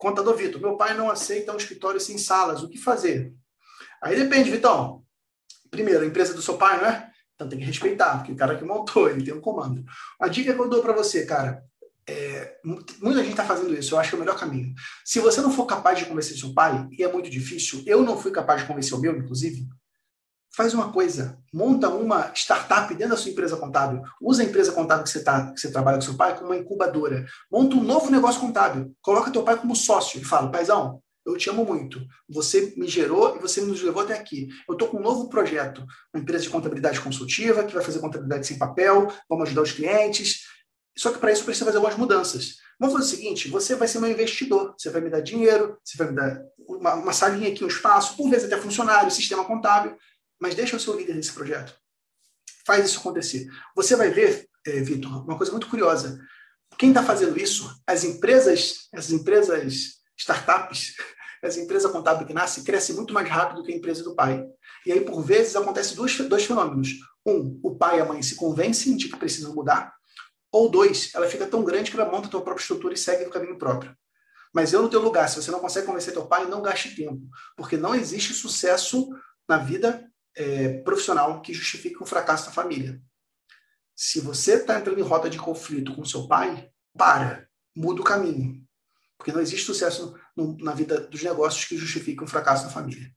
Contador Vitor, meu pai não aceita um escritório sem salas, o que fazer? Aí depende, Vitão. Primeiro, a empresa do seu pai, não é? Então tem que respeitar, porque o cara que montou, ele tem um comando. A dica que eu dou para você, cara, é, muita gente está fazendo isso, eu acho que é o melhor caminho. Se você não for capaz de convencer seu pai, e é muito difícil, eu não fui capaz de convencer o meu, inclusive, faz uma coisa, monta uma startup dentro da sua empresa contábil, usa a empresa contábil que você, tá, que você trabalha com seu pai como uma incubadora, monta um novo negócio contábil, coloca teu pai como sócio e fala, paizão, eu te amo muito, você me gerou e você nos levou até aqui. Eu estou com um novo projeto, uma empresa de contabilidade consultiva, que vai fazer contabilidade sem papel, vamos ajudar os clientes, só que para isso precisa fazer algumas mudanças. Vamos fazer o seguinte: você vai ser meu investidor, você vai me dar dinheiro, você vai me dar uma, uma salinha aqui, um espaço, por vezes até funcionário, sistema contábil, mas deixa eu ser o líder desse projeto. Faz isso acontecer. Você vai ver, é, Vitor, uma coisa muito curiosa. Quem está fazendo isso, as empresas, as empresas startups, as empresas contábeis que nascem, crescem muito mais rápido do que a empresa do pai. E aí, por vezes, acontece dois, dois fenômenos. Um, o pai e a mãe se convencem de que precisam mudar, ou dois, ela fica tão grande que ela monta a tua própria estrutura e segue o caminho próprio. Mas eu, no teu lugar, se você não consegue convencer teu pai, não gaste tempo. Porque não existe sucesso na vida é, profissional que justifique o fracasso da família. Se você está entrando em rota de conflito com seu pai, para, muda o caminho. Porque não existe sucesso no, na vida dos negócios que justifique o fracasso da família.